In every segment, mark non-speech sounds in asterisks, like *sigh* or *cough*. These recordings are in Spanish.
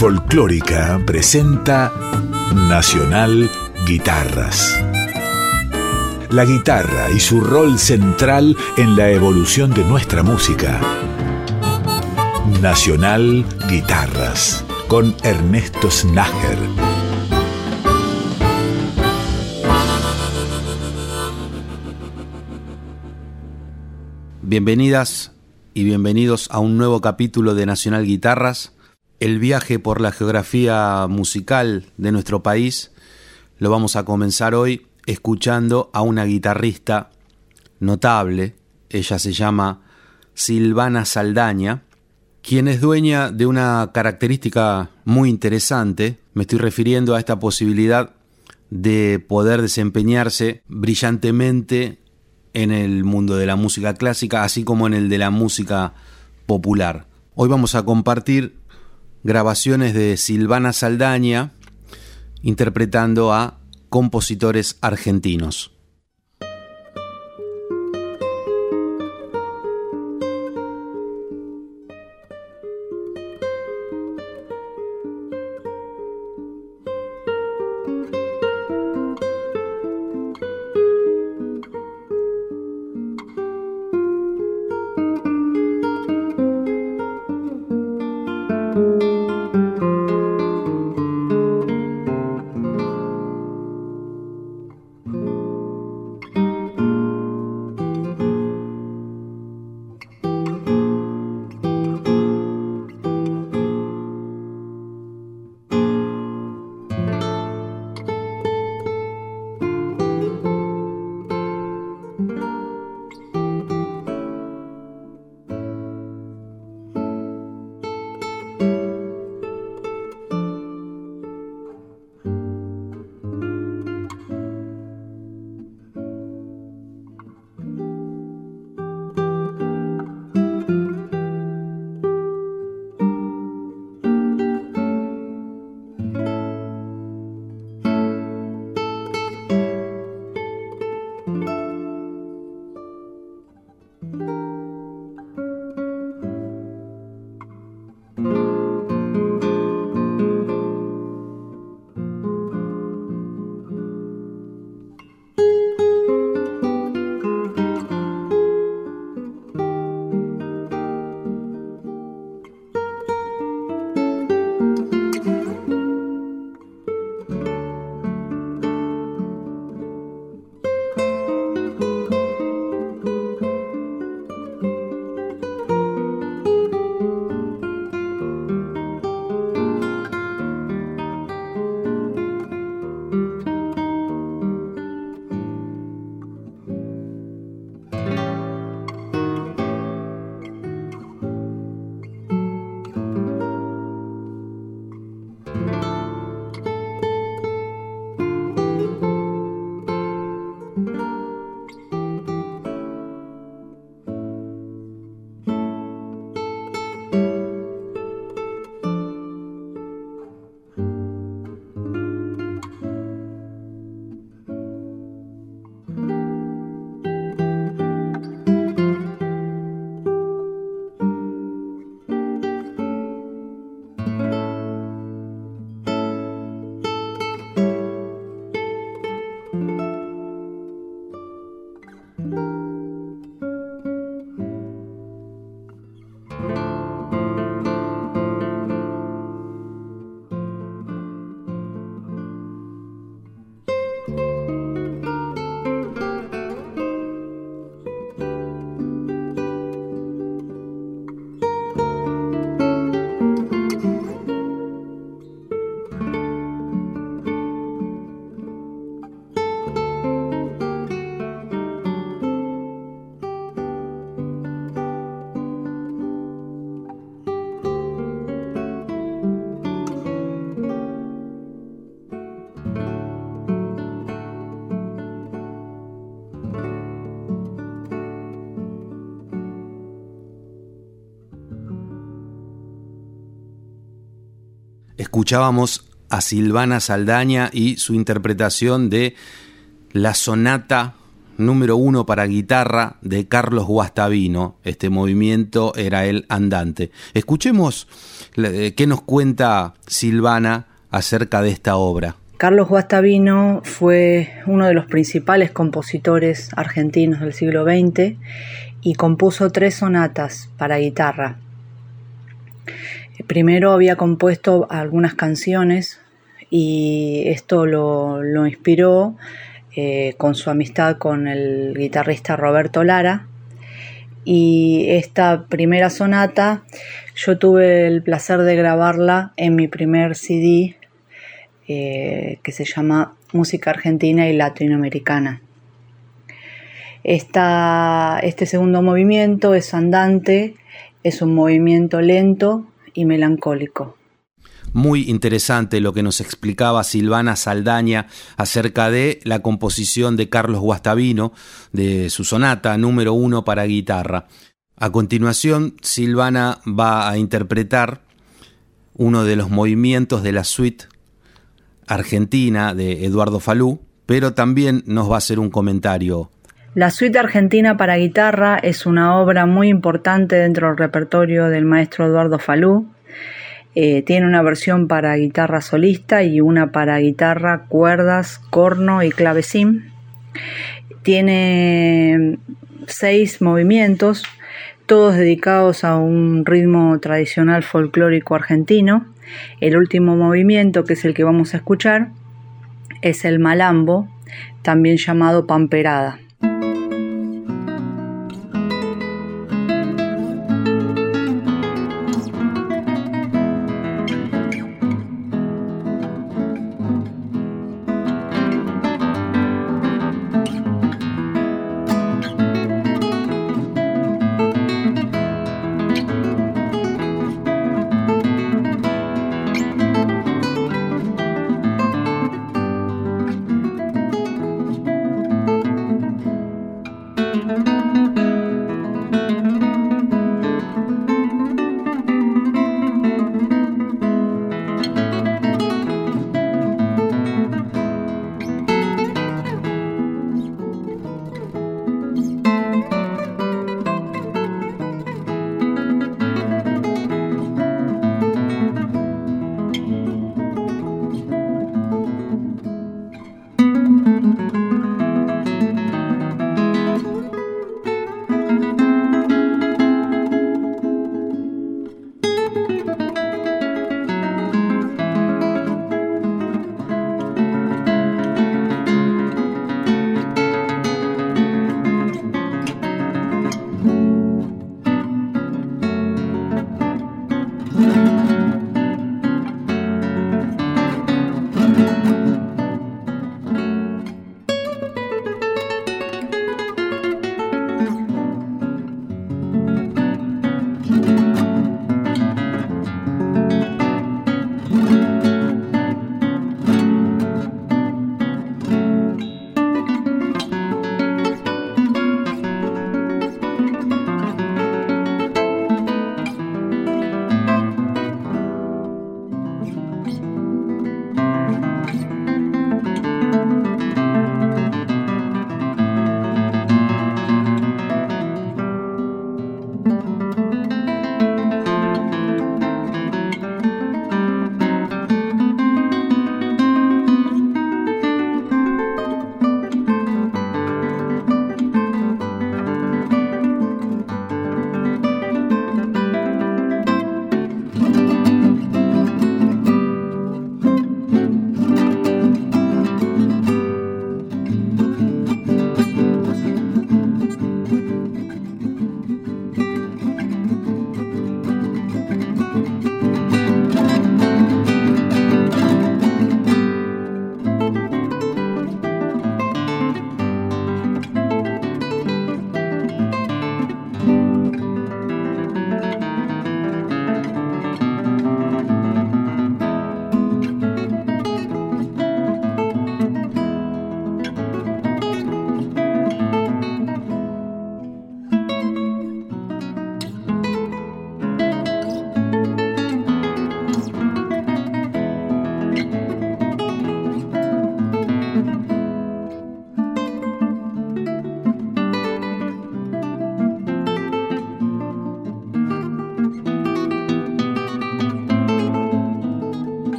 Folclórica presenta Nacional Guitarras. La guitarra y su rol central en la evolución de nuestra música. Nacional Guitarras con Ernesto Snager. Bienvenidas y bienvenidos a un nuevo capítulo de Nacional Guitarras. El viaje por la geografía musical de nuestro país lo vamos a comenzar hoy escuchando a una guitarrista notable. Ella se llama Silvana Saldaña, quien es dueña de una característica muy interesante. Me estoy refiriendo a esta posibilidad de poder desempeñarse brillantemente en el mundo de la música clásica, así como en el de la música popular. Hoy vamos a compartir grabaciones de Silvana Saldaña interpretando a compositores argentinos. Escuchábamos a Silvana Saldaña y su interpretación de la sonata número uno para guitarra de Carlos Guastavino. Este movimiento era el andante. Escuchemos eh, qué nos cuenta Silvana acerca de esta obra. Carlos Guastavino fue uno de los principales compositores argentinos del siglo XX y compuso tres sonatas para guitarra. Primero había compuesto algunas canciones y esto lo, inspiró eh, con su amistad con el guitarrista Roberto Lara. Y esta primera sonata yo tuve el placer de grabarla en mi primer CD eh, que se llama Música Argentina y Latinoamericana. este segundo movimiento es andante, es un movimiento lento y melancólico. Muy interesante lo que nos explicaba Silvana Saldaña acerca de la composición de Carlos Guastavino, de su sonata número uno para guitarra. A continuación, Silvana va a interpretar uno de los movimientos de la suite Argentina de Eduardo Falú, pero también nos va a hacer un comentario. La suite argentina para guitarra es una obra muy importante dentro del repertorio del maestro Eduardo Falú. Eh, tiene una versión para guitarra solista y una para guitarra, cuerdas, corno y clavecín. Tiene seis movimientos, todos dedicados a un ritmo tradicional folclórico argentino el último movimiento, que es el que vamos a escuchar, es el malambo, también llamado pamperada.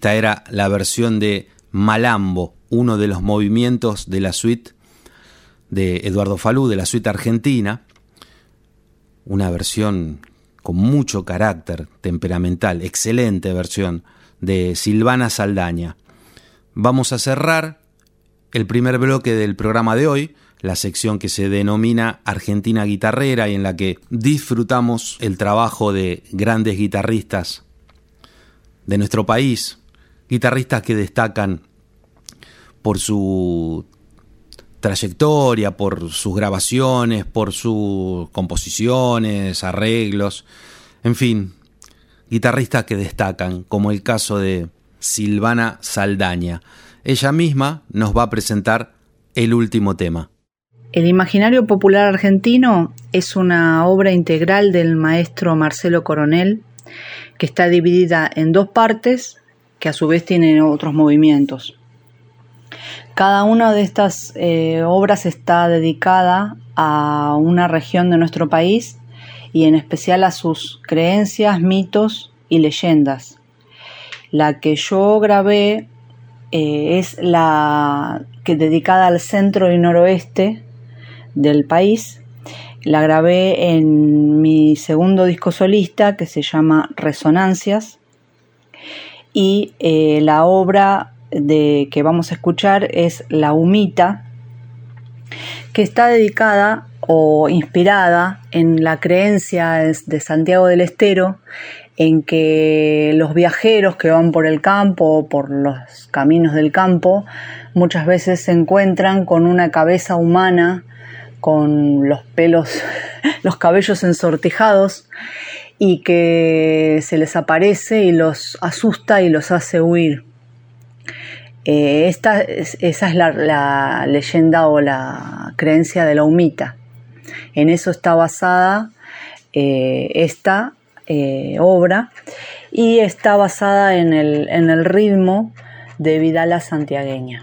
Esta era la versión de Malambo, uno de los movimientos de la suite de Eduardo Falú, de la suite argentina. Una versión con mucho carácter temperamental, excelente versión de Silvana Saldaña. Vamos a cerrar el primer bloque del programa de hoy, la sección que se denomina Argentina Guitarrera y en la que disfrutamos el trabajo de grandes guitarristas de nuestro país, guitarristas que destacan por su trayectoria, por sus grabaciones, por sus composiciones, arreglos, en fin, guitarristas que destacan, como el caso de Silvana Saldaña. Ella misma nos va a presentar el último tema. El Imaginario Popular Argentino es una obra integral del maestro Marcelo Coronel que está dividida en dos partes que a su vez tienen otros movimientos. Cada una de estas eh, obras está dedicada a una región de nuestro país y en especial a sus creencias, mitos y leyendas. La que yo grabé eh, es la que dedicada al centro y noroeste del país. La grabé en mi segundo disco solista que se llama Resonancias y eh, la obra de que vamos a escuchar es La Humita que está dedicada o inspirada en la creencia de Santiago del Estero en que los viajeros que van por el campo o por los caminos del campo muchas veces se encuentran con una cabeza humana con los pelos, *laughs* los cabellos ensortijados y que se les aparece y los asusta y los hace huir. Eh, esta, esa es la, leyenda o la creencia de la humita. En eso está basada eh, esta eh, obra y está basada en el, en el ritmo de Vidala Santiagueña.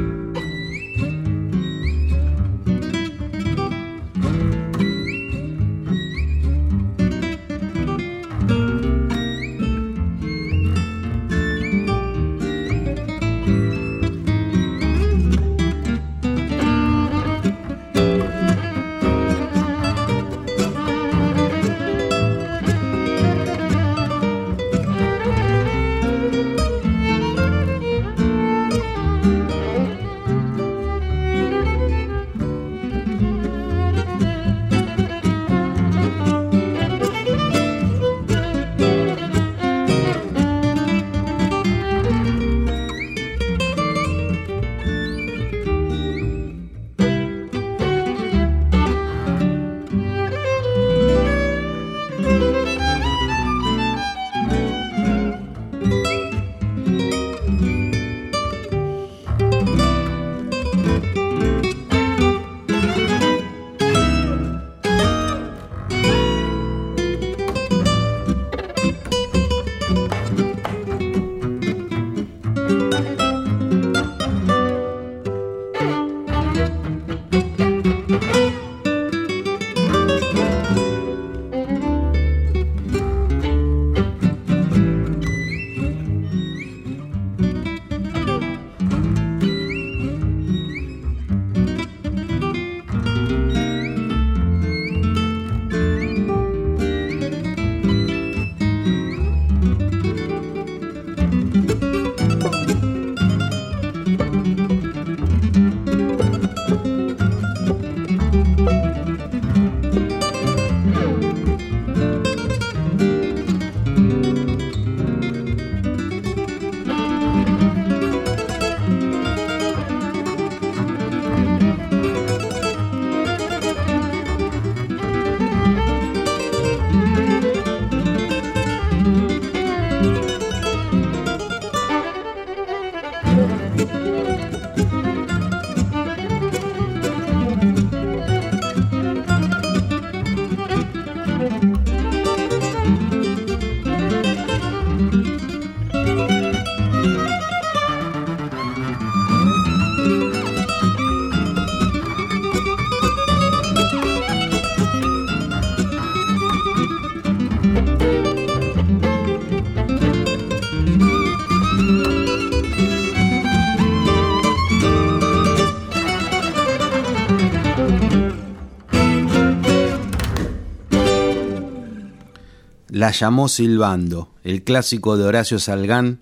La llamó Silbando, el clásico de Horacio Salgán,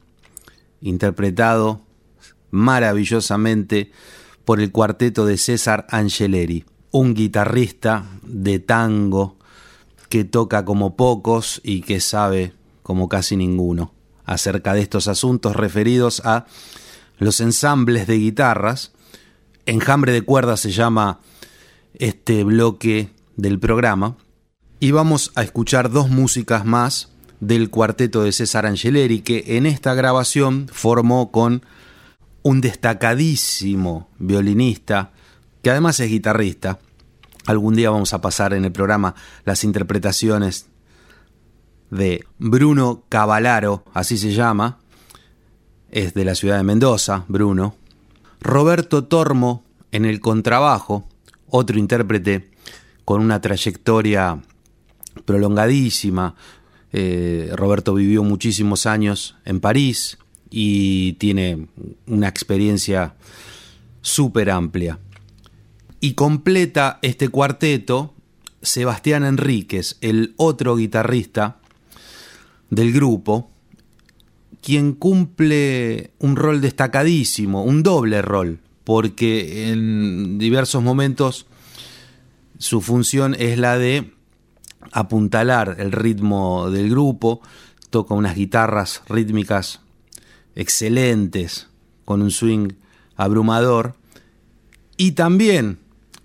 interpretado maravillosamente por el cuarteto de César Angeleri, un guitarrista de tango que toca como pocos y que sabe como casi ninguno acerca de estos asuntos referidos a los ensambles de guitarras. Enjambre de cuerdas se llama este bloque del programa y vamos a escuchar dos músicas más del cuarteto de César Angeleri, que en esta grabación formó con un destacadísimo violinista, que además es guitarrista. Algún día vamos a pasar en el programa las interpretaciones de Bruno Cavalaro, así se llama, es de la ciudad de Mendoza, Bruno. Roberto Tormo en el contrabajo, otro intérprete con una trayectoria prolongadísima. Eh, Roberto vivió muchísimos años en París y tiene una experiencia súper amplia. Y completa este cuarteto Sebastián Enríquez, el otro guitarrista del grupo, quien cumple un rol destacadísimo, un doble rol, porque en diversos momentos su función es la de apuntalar el ritmo del grupo, toca unas guitarras rítmicas excelentes, con un swing abrumador, y también,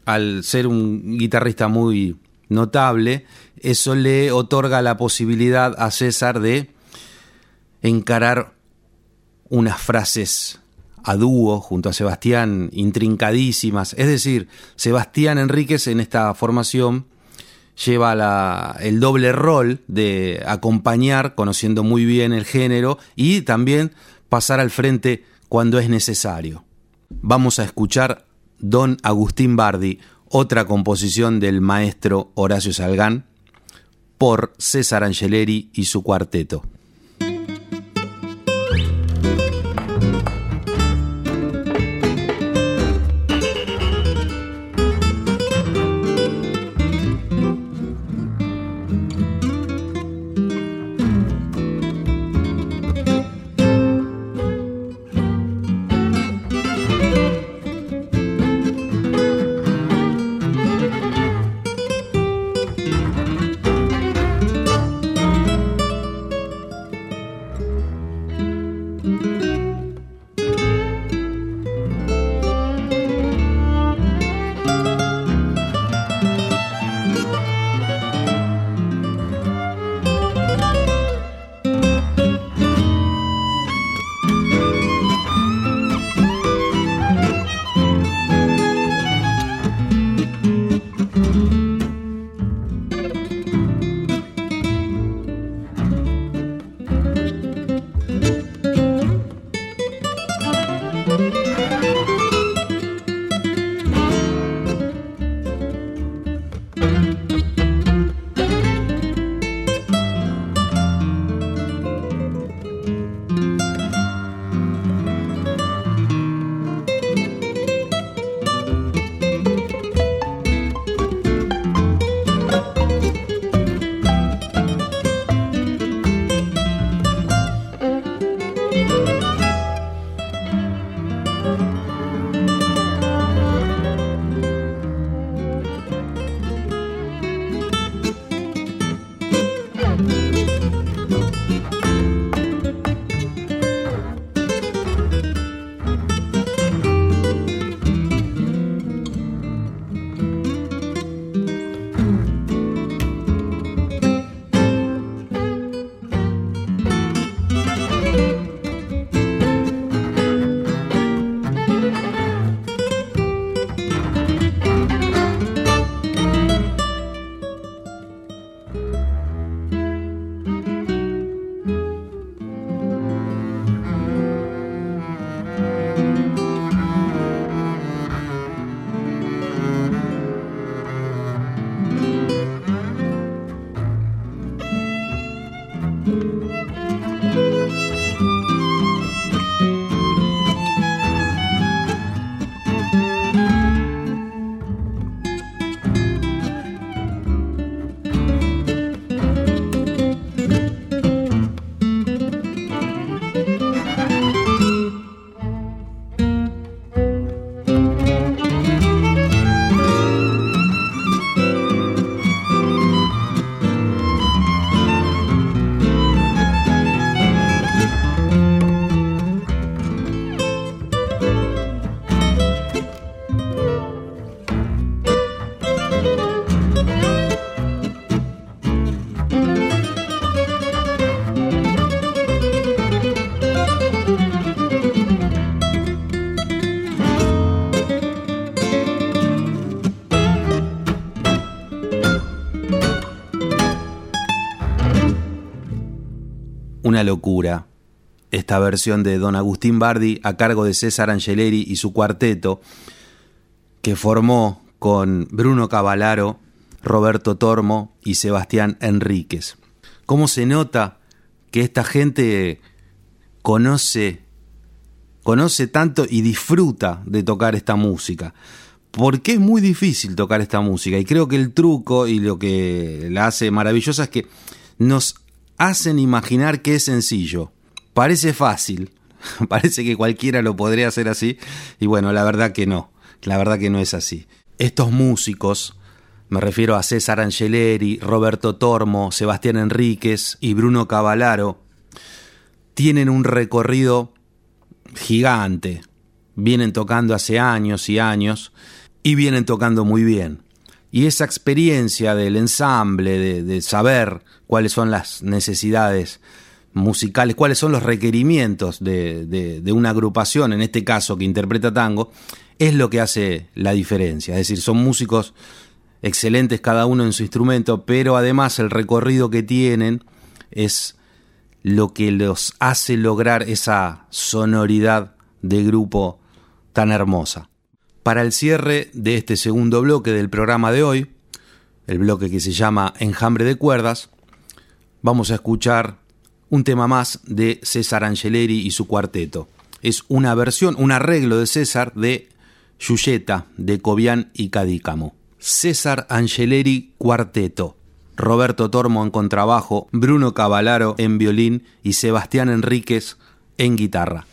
al ser un guitarrista muy notable, eso le otorga la posibilidad a César de encarar unas frases a dúo junto a Sebastián intrincadísimas. Es decir, Sebastián Enríquez en esta formación lleva el doble rol de acompañar, conociendo muy bien el género, y también pasar al frente cuando es necesario. Vamos a escuchar Don Agustín Bardi, otra composición del maestro Horacio Salgán, por César Angeleri y su cuarteto. Una locura esta versión de Don Agustín Bardi a cargo de César Angeleri y su cuarteto, que formó con Bruno Cavalaro, Roberto Tormo y Sebastián Enríquez. ¿Cómo se nota que esta gente conoce, conoce tanto y disfruta de tocar esta música? Porque es muy difícil tocar esta música y creo que el truco y lo que la hace maravillosa es que nos hacen imaginar que es sencillo. Parece fácil, *laughs* parece que cualquiera lo podría hacer así, y bueno, la verdad que no, la verdad que no es así. Estos músicos, me refiero a César Angeleri, Roberto Tormo, Sebastián Enríquez y Bruno Cavalaro, tienen un recorrido gigante. Vienen tocando hace años y años y vienen tocando muy bien. Y esa experiencia del ensamble, de, saber cuáles son las necesidades musicales, cuáles son los requerimientos de, una agrupación, en este caso que interpreta tango, es lo que hace la diferencia. Es decir, son músicos excelentes cada uno en su instrumento, pero además el recorrido que tienen es lo que los hace lograr esa sonoridad de grupo tan hermosa. Para el cierre de este segundo bloque del programa de hoy, el bloque que se llama Enjambre de Cuerdas, vamos a escuchar un tema más de César Angeleri y su cuarteto. Es una versión, un arreglo de César de Yuyeta, de Cobian y Cadícamo. César Angeleri Cuarteto. Roberto Tormo en contrabajo, Bruno Cavalaro en violín y Sebastián Enríquez en guitarra.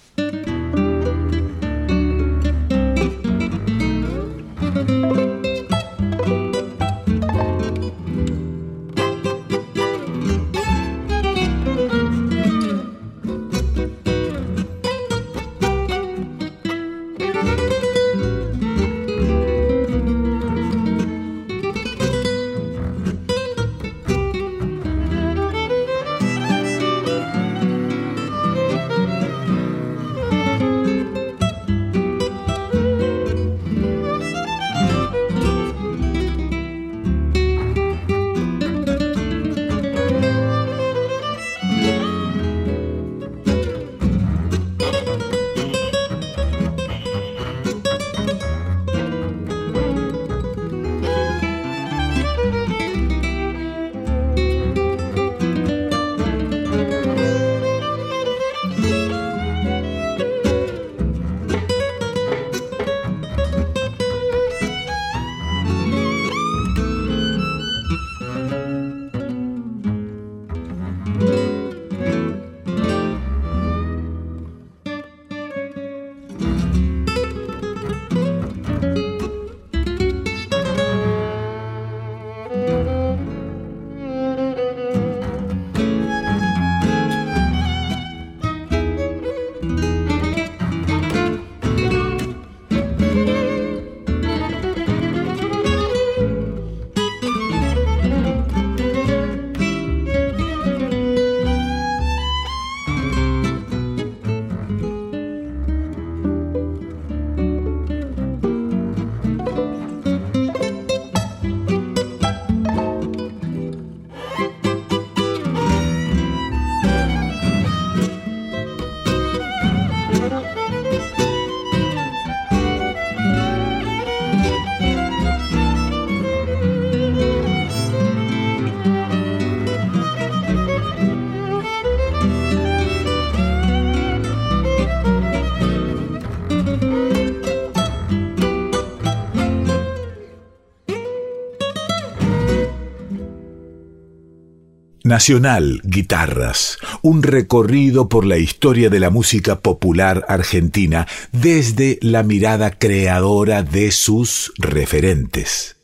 Nacional Guitarras, un recorrido por la historia de la música popular argentina desde la mirada creadora de sus referentes.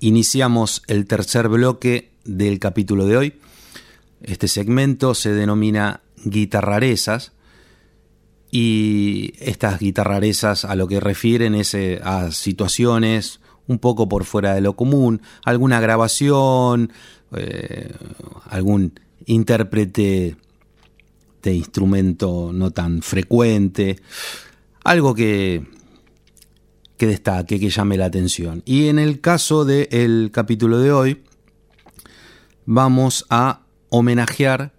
Iniciamos el tercer bloque del capítulo de hoy. Este segmento se denomina guitarrarezas y estas guitarrarezas a lo que refieren es eh, a situaciones un poco por fuera de lo común, alguna grabación, eh, algún intérprete de instrumento no tan frecuente, algo que, que destaque, que llame la atención. Y en el caso del capítulo de hoy, vamos a homenajear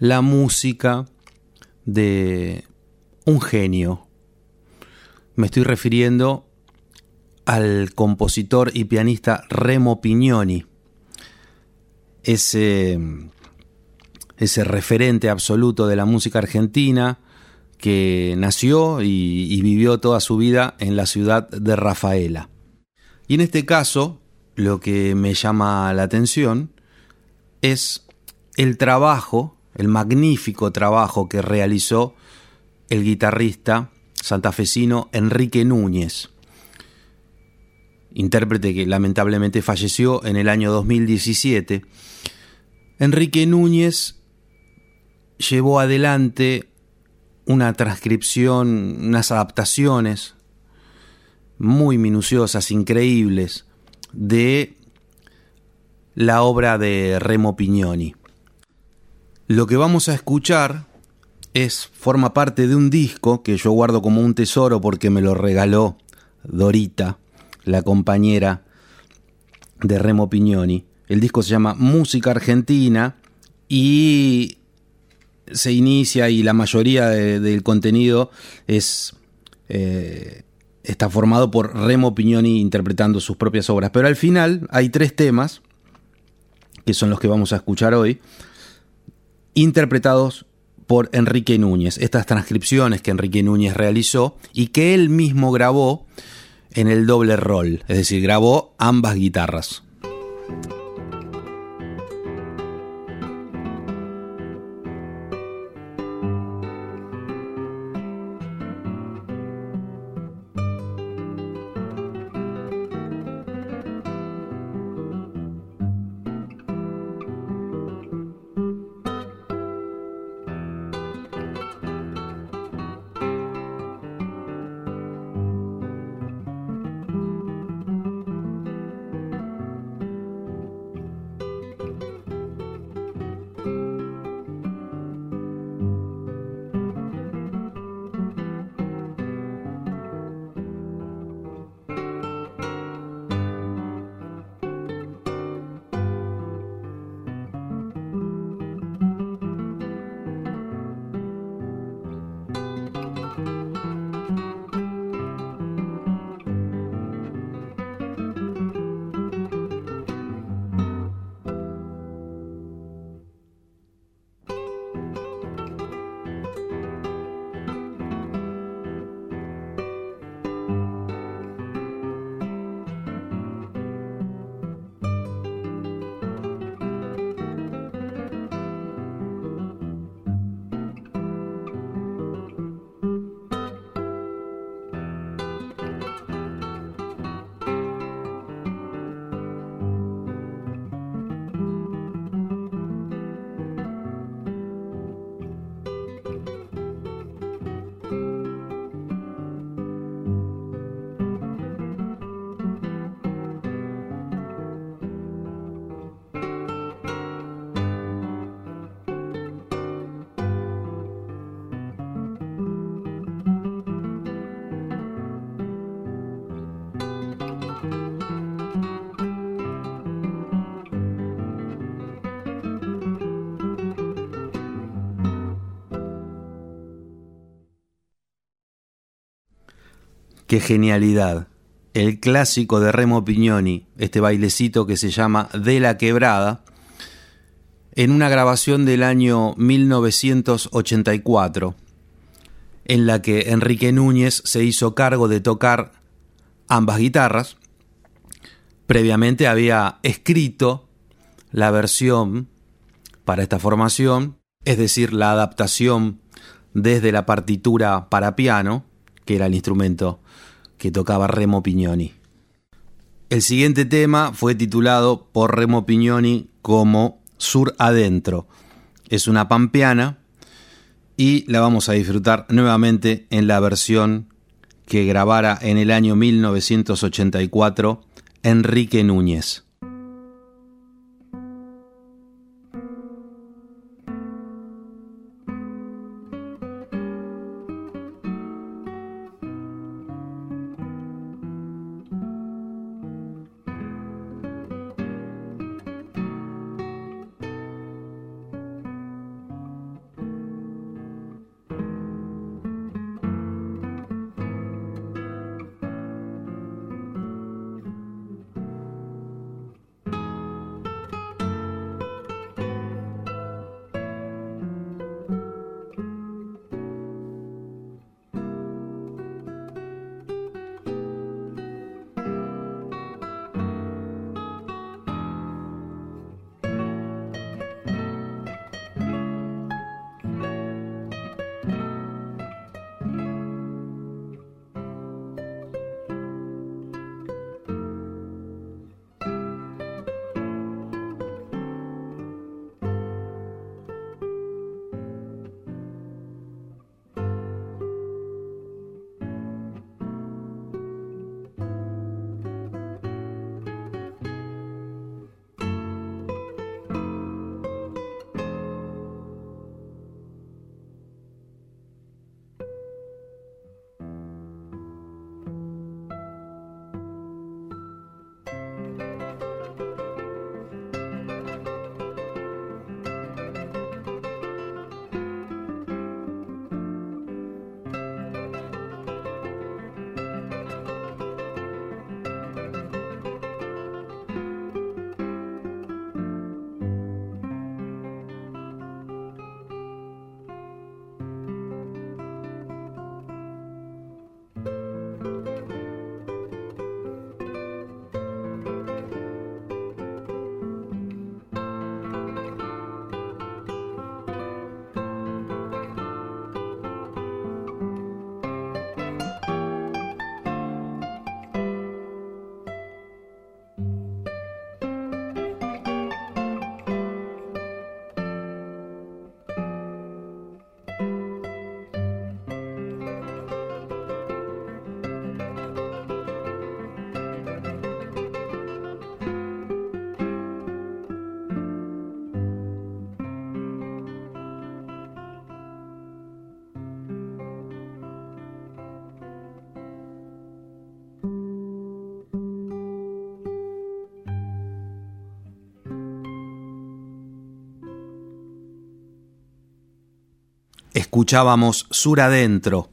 la música de un genio. Me estoy refiriendo al compositor y pianista Remo Pignoni ese, ese referente absoluto de la música argentina que nació y, vivió toda su vida en la ciudad de Rafaela. Y en este caso, lo que me llama la atención es el trabajo, el magnífico trabajo que realizó el guitarrista santafesino Enrique Núñez intérprete que lamentablemente falleció en el año 2017, Enrique Núñez llevó adelante una transcripción, unas adaptaciones muy minuciosas, increíbles, de la obra de Remo Pignoni. Lo que vamos a escuchar es forma parte de un disco que yo guardo como un tesoro porque me lo regaló Dorita, la compañera de Remo Pignoni. El disco se llama Música Argentina y se inicia y la mayoría del contenido es eh, está formado por Remo Pignoni interpretando sus propias obras. Pero al final hay tres temas que son los que vamos a escuchar hoy, interpretados por Enrique Núñez. Estas transcripciones que Enrique Núñez realizó y que él mismo grabó en el doble rol, es decir, grabó ambas guitarras. Qué genialidad. El clásico de Remo Pignoni, este bailecito que se llama De la Quebrada, en una grabación del año 1984, en la que Enrique Núñez se hizo cargo de tocar ambas guitarras. Previamente había escrito la versión para esta formación, es decir, la adaptación desde la partitura para piano, que era el instrumento que tocaba Remo Pignoni. El siguiente tema fue titulado por Remo Pignoni como Sur Adentro. Es una pampeana y la vamos a disfrutar nuevamente en la versión que grabara en el año 1984 Enrique Núñez. Escuchábamos Sur Adentro,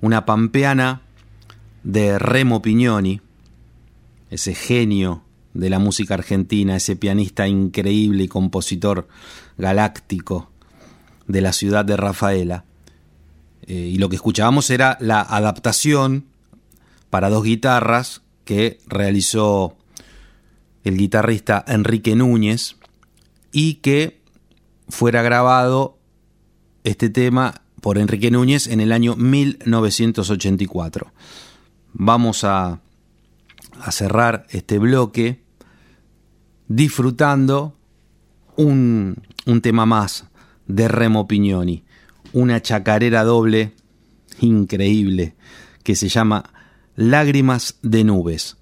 una pampeana de Remo Pignoni, ese genio de la música argentina, ese pianista increíble y compositor galáctico de la ciudad de Rafaela. Eh, y lo que escuchábamos era la adaptación para dos guitarras que realizó el guitarrista Enrique Núñez y que fuera grabado este tema por Enrique Núñez en el año 1984. Vamos a, cerrar este bloque disfrutando un, un tema más de Remo Pignoni, una chacarera doble increíble que se llama Lágrimas de Nubes.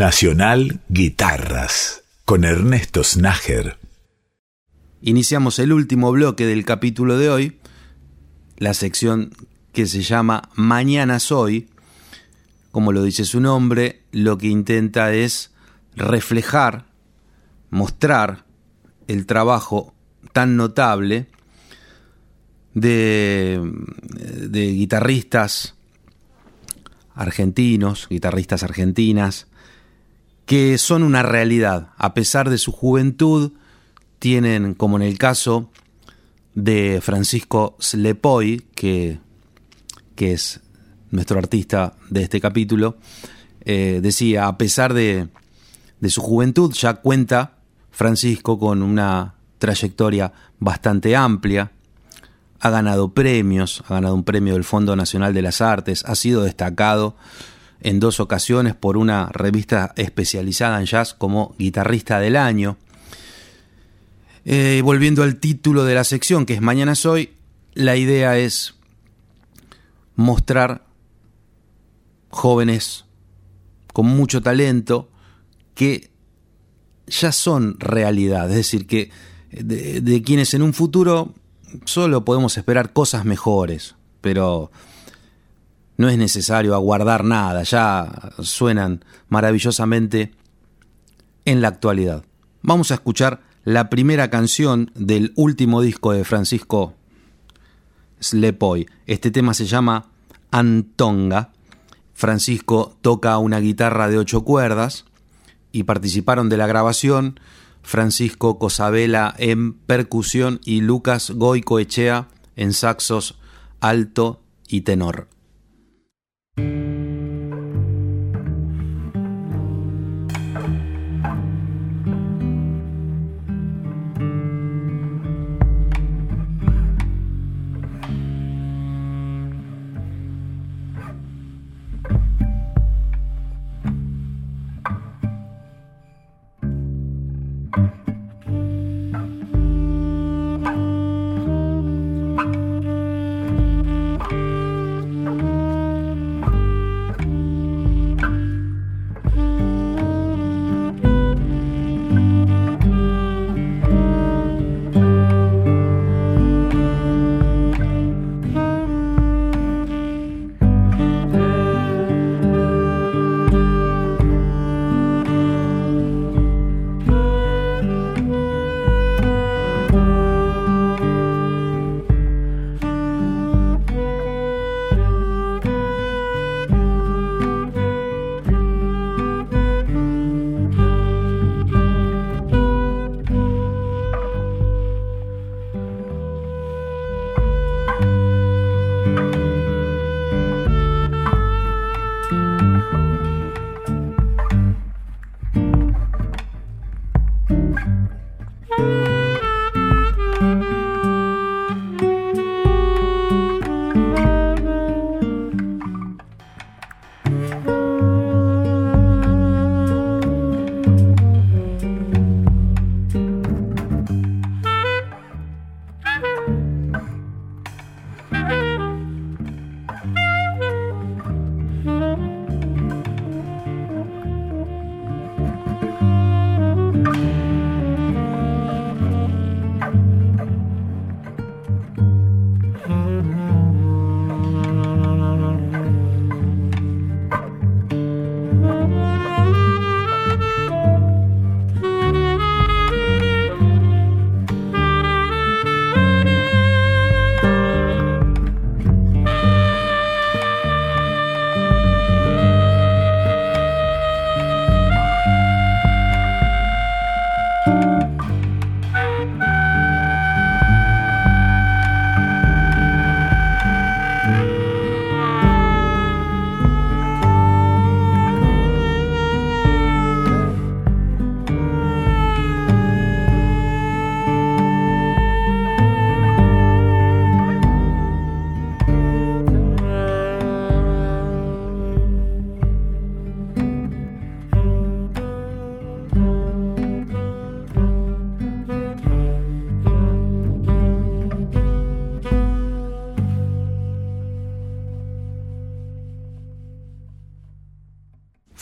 Nacional Guitarras con Ernesto Snager. Iniciamos el último bloque del capítulo de hoy, la sección que se llama Mañana Soy. Como lo dice su nombre, lo que intenta es reflejar, mostrar el trabajo tan notable de, de guitarristas argentinos, guitarristas argentinas, que son una realidad. A pesar de su juventud, tienen, como en el caso de Francisco Slepoy, que, que es nuestro artista de este capítulo, eh, decía, a pesar de, de su juventud, ya cuenta Francisco con una trayectoria bastante amplia, ha ganado premios, ha ganado un premio del Fondo Nacional de las Artes, ha sido destacado en dos ocasiones por una revista especializada en jazz como guitarrista del año. Eh, volviendo al título de la sección, que es Mañana Soy, la idea es mostrar jóvenes con mucho talento que ya son realidad, es decir, que de, quienes en un futuro solo podemos esperar cosas mejores, pero no es necesario aguardar nada, ya suenan maravillosamente en la actualidad. Vamos a escuchar la primera canción del último disco de Francisco Slepoy. Este tema se llama Antonga. Francisco toca una guitarra de ocho cuerdas y participaron de la grabación Francisco Cosabela en percusión y Lucas Goicoechea en saxos alto y tenor. Thank you.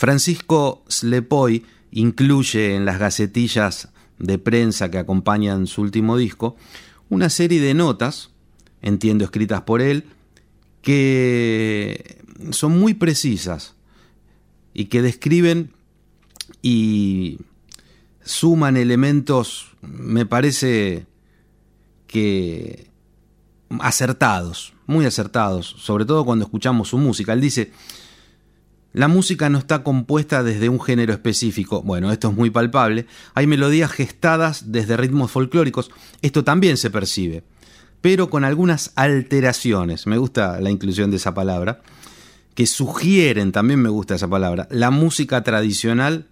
Francisco Slepoy incluye en las gacetillas de prensa que acompañan su último disco una serie de notas, entiendo escritas por él, que son muy precisas y que describen y suman elementos, me parece que acertados, muy acertados, sobre todo cuando escuchamos su música. Él dice, la música no está compuesta desde un género específico. Bueno, esto es muy palpable. Hay melodías gestadas desde ritmos folclóricos. Esto también se percibe. Pero con algunas alteraciones. Me gusta la inclusión de esa palabra. Que sugieren, también me gusta esa palabra, la música tradicional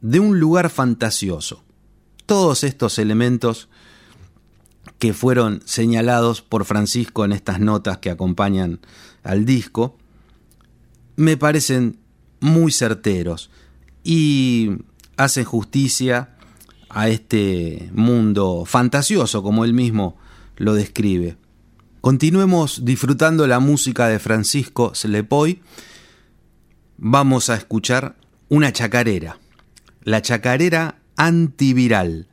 de un lugar fantasioso. Todos estos elementos que fueron señalados por Francisco en estas notas que acompañan al disco me parecen muy certeros y hacen justicia a este mundo fantasioso, como él mismo lo describe. Continuemos disfrutando la música de Francisco Slepoy. Vamos a escuchar una chacarera. La chacarera antiviral.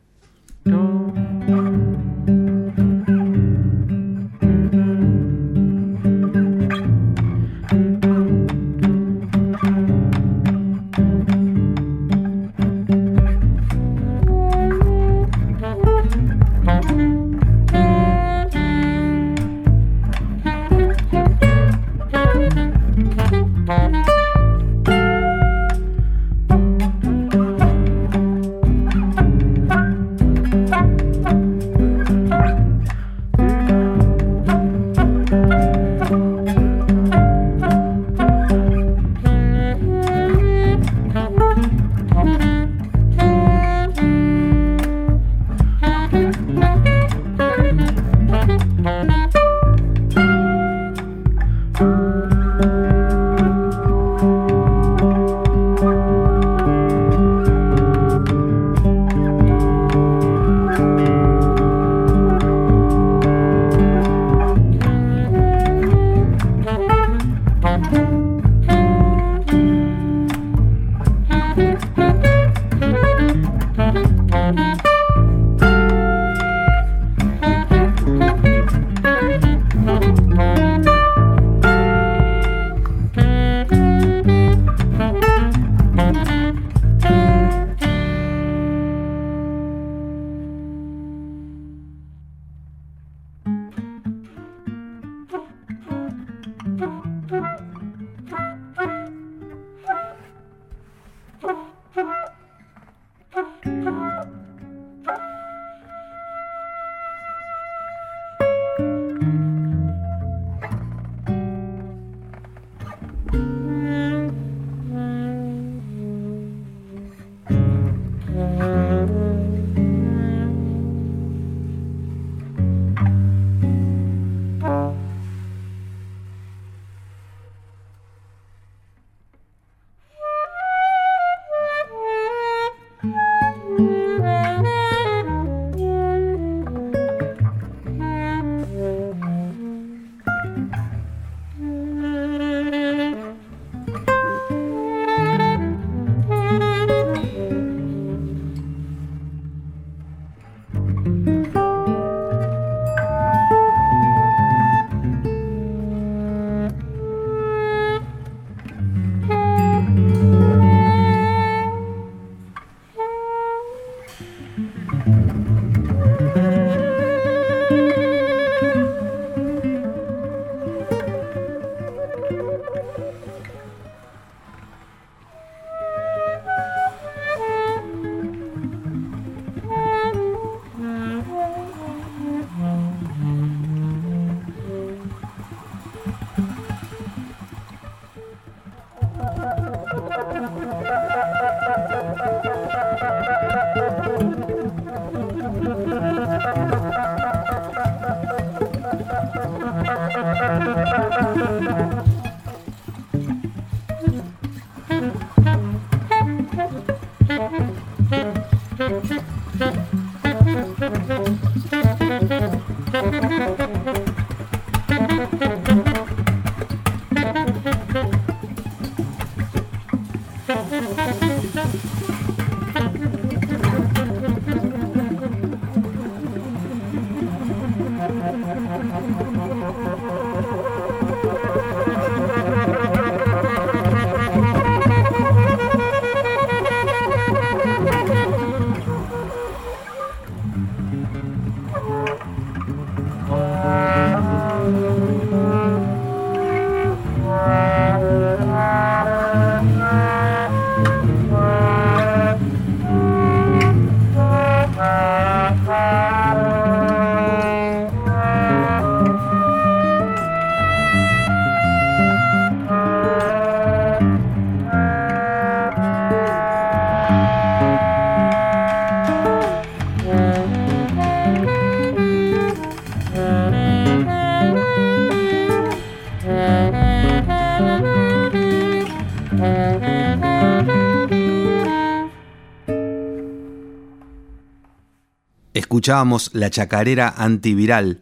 Escuchábamos La Chacarera Antiviral,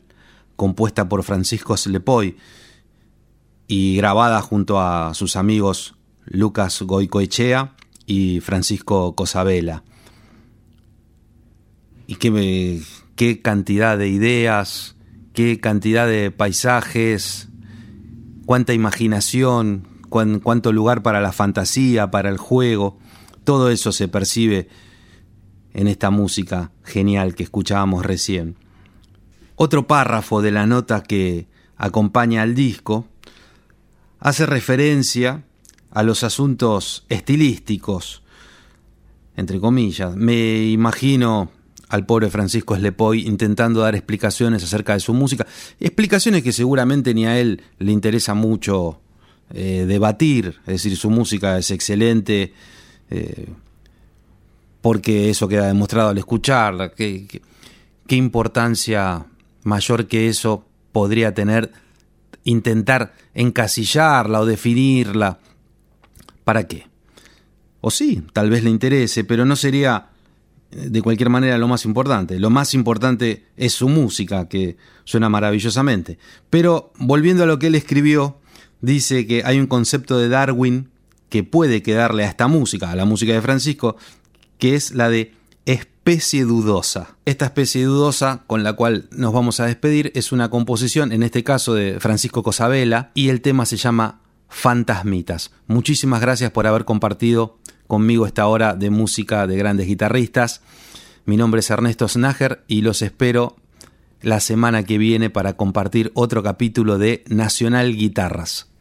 compuesta por Francisco Slepoy y grabada junto a sus amigos Lucas Goicoechea y Francisco Cosabela. y qué, qué cantidad de ideas, qué cantidad de paisajes, cuánta imaginación, cuánto lugar para la fantasía, para el juego. Todo eso se percibe en esta música genial que escuchábamos recién. Otro párrafo de la nota que acompaña al disco hace referencia a los asuntos estilísticos, entre comillas. Me imagino al pobre Francisco Slepoy intentando dar explicaciones acerca de su música, explicaciones que seguramente ni a él le interesa mucho eh, debatir, es decir, su música es excelente, eh, porque eso queda demostrado al escucharla, qué, qué importancia mayor que eso podría tener intentar encasillarla o definirla. ¿Para qué? O sí, tal vez le interese, pero no sería eh, de cualquier manera lo más importante. Lo más importante es su música, que suena maravillosamente. Pero volviendo a lo que él escribió, dice que hay un concepto de Darwin que puede quedarle a esta música, a la música de Francisco, que es la de especie dudosa. Esta especie dudosa con la cual nos vamos a despedir es una composición, en este caso de Francisco Cosabela, y el tema se llama Fantasmitas. Muchísimas gracias por haber compartido conmigo esta hora de música de grandes guitarristas. Mi nombre es Ernesto Snager y los espero la semana que viene para compartir otro capítulo de Nacional Guitarras.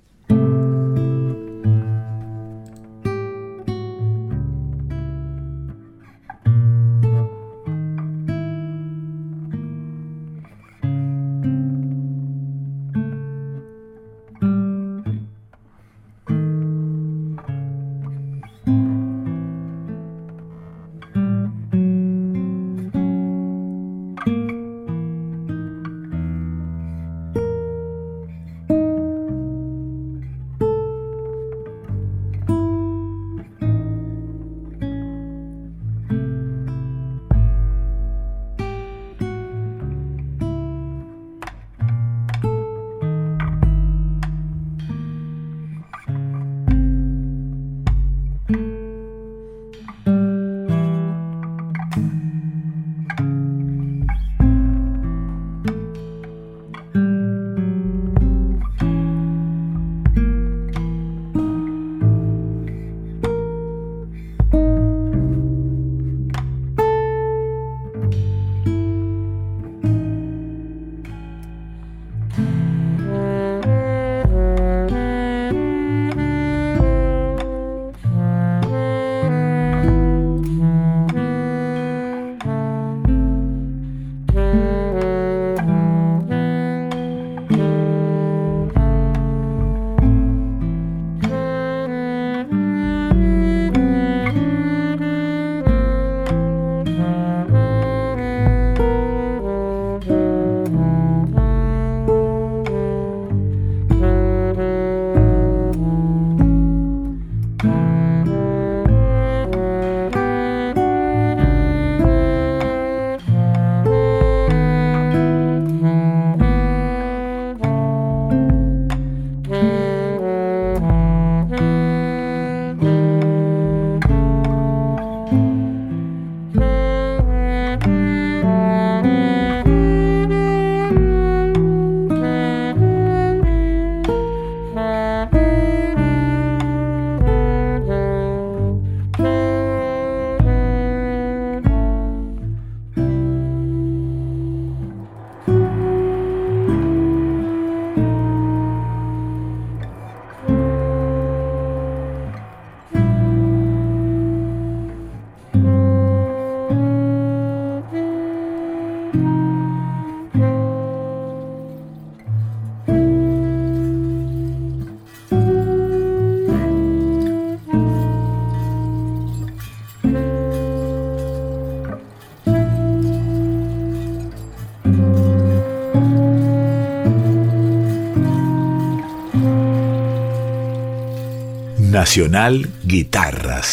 Nacional Guitarras.